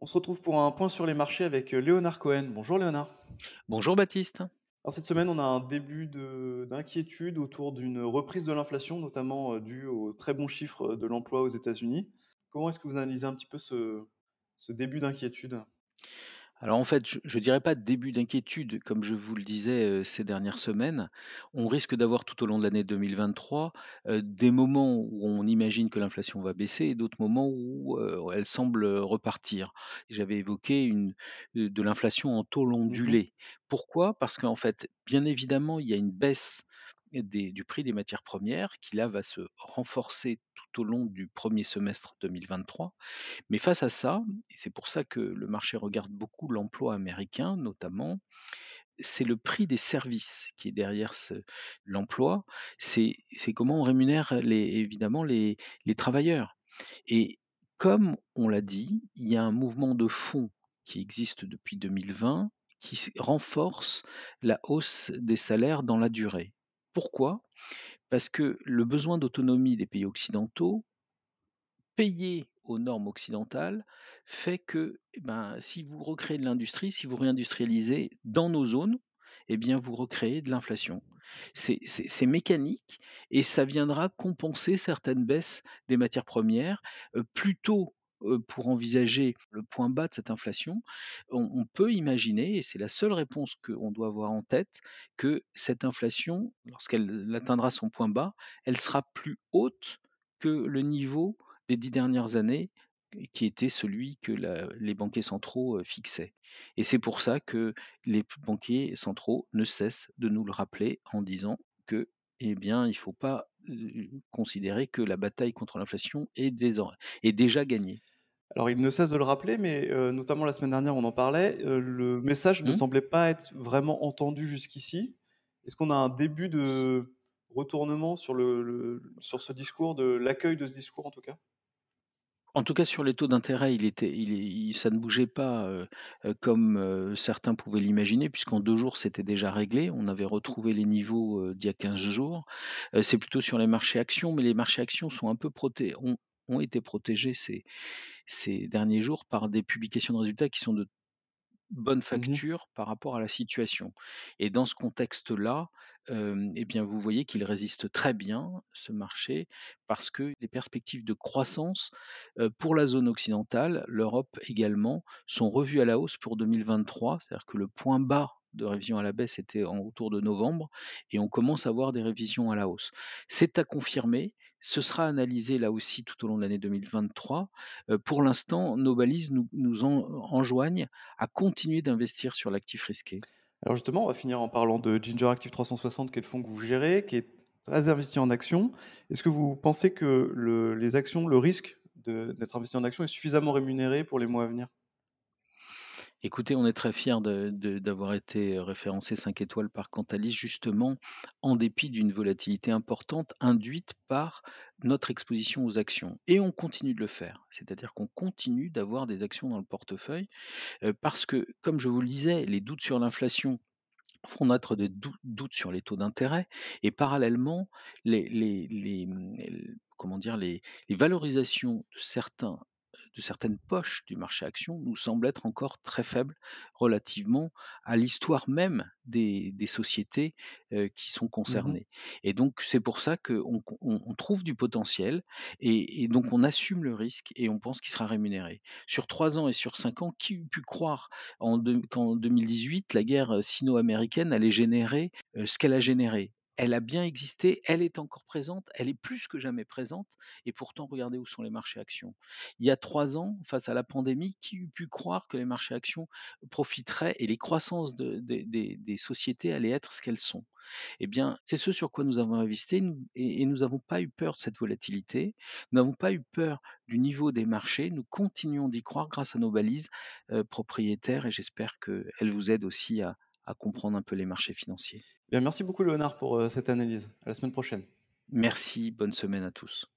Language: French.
On se retrouve pour un point sur les marchés avec euh, Léonard Cohen. Bonjour Léonard. Bonjour Baptiste. Alors cette semaine, on a un début de- d'inquiétude autour d'une reprise de l'inflation, notamment euh, due aux très bons chiffres de l'emploi aux États-Unis. Comment est-ce que vous analysez un petit peu ce, ce début d'inquiétude? Alors en fait, je ne dirais pas début d'inquiétude, comme je vous le disais euh, ces dernières semaines. On risque d'avoir tout au long de l'année 2023 euh, des moments où on imagine que l'inflation va baisser et d'autres moments où euh, elle semble repartir. J'avais évoqué une, de l'inflation en taux Mhm. ondulé. Pourquoi? Parce qu'en fait, bien évidemment, il y a une baisse du prix des matières premières qui là va se renforcer tout au long du premier semestre 2023 Mais face à ça, et c'est pour ça que le marché regarde beaucoup l'emploi américain notamment, c'est le prix des services qui est derrière l'emploi. C'est comment on rémunère évidemment les les travailleurs et comme on l'a dit, il y a un mouvement de fond qui existe depuis 2020 qui renforce la hausse des salaires dans la durée. Pourquoi? Parce que le besoin d'autonomie des pays occidentaux Payer aux normes occidentales fait que, eh ben, si vous recréez de l'industrie, si vous réindustrialisez dans nos zones, eh bien, vous recréez de l'inflation. C'est mécanique et ça viendra compenser certaines baisses des matières premières. Heu, plutôt, pour envisager le point bas de cette inflation, on peut imaginer et c'est la seule réponse qu'on doit avoir en tête, que cette inflation, lorsqu'elle atteindra son point bas, elle sera plus haute que le niveau des 10 dernières années, qui était celui que les banquiers centraux, fixaient. Et c'est pour ça que les banquiers centraux ne cessent de nous le rappeler en disant que, eh bien, il ne faut pas, considérer que la bataille contre l'inflation est déjà gagnée. Alors il ne cesse de le rappeler, mais euh, notamment la semaine dernière, on en parlait, euh, le message ne Mmh? semblait pas être vraiment entendu jusqu'ici. Est-ce qu'on a un début de retournement sur le, le- sur ce discours, de l'accueil de ce discours en tout cas? En tout cas, sur les taux d'intérêt, il était il est il ça ne bougeait pas, heu heu, comme, heu, certains pouvaient l'imaginer puisqu'en 2 jours, c'était déjà réglé. On avait retrouvé les niveaux, heu, d'il y a 15 jours. Heu, c'est plutôt sur les marchés actions, mais les marchés actions sont un peu proté ont ont été protégés ces ces derniers jours par des publications de résultats qui sont de bonne Mhm. facture par rapport à la situation et dans ce contexte-là, et bien, vous voyez qu'il résiste très bien, ce marché, parce que les perspectives de croissance, pour la zone occidentale, l'Europe également, sont revues à la hausse pour 2023. C'est-à-dire que le point bas de révision à la baisse était en autour de novembre et on commence à voir des révisions à la hausse. C'est à confirmer, ce sera analysé là aussi tout au long de l'année 2023. Heu, pour l'instant, nos balises nous nous en enjoignent à continuer d'investir sur l'actif risqué. Alors justement, on va finir en parlant de Ginger Active 360, qui est le fonds que vous gérez, qui est très investi en actions. Est-ce que vous pensez que le, les actions, le risque d'être investi en actions est suffisamment rémunéré pour les mois à venir? Écoutez, on est très fiers d'avoir été référencé 5 étoiles par Cantalis, justement, en dépit d'une volatilité importante induite par notre exposition aux actions et on continue de le faire. C'est-à-dire qu'on continue d'avoir des actions dans le portefeuille, heu, parce que, comme je vous le disais, les doutes sur l'inflation font naître des dou doutes sur les taux d'intérêt et parallèlement, les les valorisations de certains de certaines poches du marché actions nous semblent être encore très faibles relativement à l'histoire même des des sociétés, heu, qui sont Mhm. concernées et donc c'est pour ça qu'on on on trouve du potentiel et et donc on assume le risque et on pense qu'il sera rémunéré. Sur 3 ans et sur 5 ans, qui eût pu croire qu'en 2018, la guerre sino-américaine allait générer, heu, ce qu'elle a généré? Elle a bien existé, elle est encore présente, elle est plus que jamais présente et pourtant regardez où sont les marchés actions. Il y a 3 ans, face à la pandémie, qui eût pu croire que les marchés actions profiteraient et les croissances de des sociétés allaient être ce qu'elles sont? Eh bien, c'est ce sur quoi nous avons investi et nous n'avons pas eu peur de cette volatilité. Nous n'avons pas eu peur du niveau des marchés. Nous continuons d'y croire grâce à nos balises, heu, propriétaires et j'espère qu'elles vous aident aussi à à comprendre un peu les marchés financiers. Bien, merci beaucoup Léonard pour euh, cette analyse. À la semaine prochaine. Merci, bonne semaine à tous.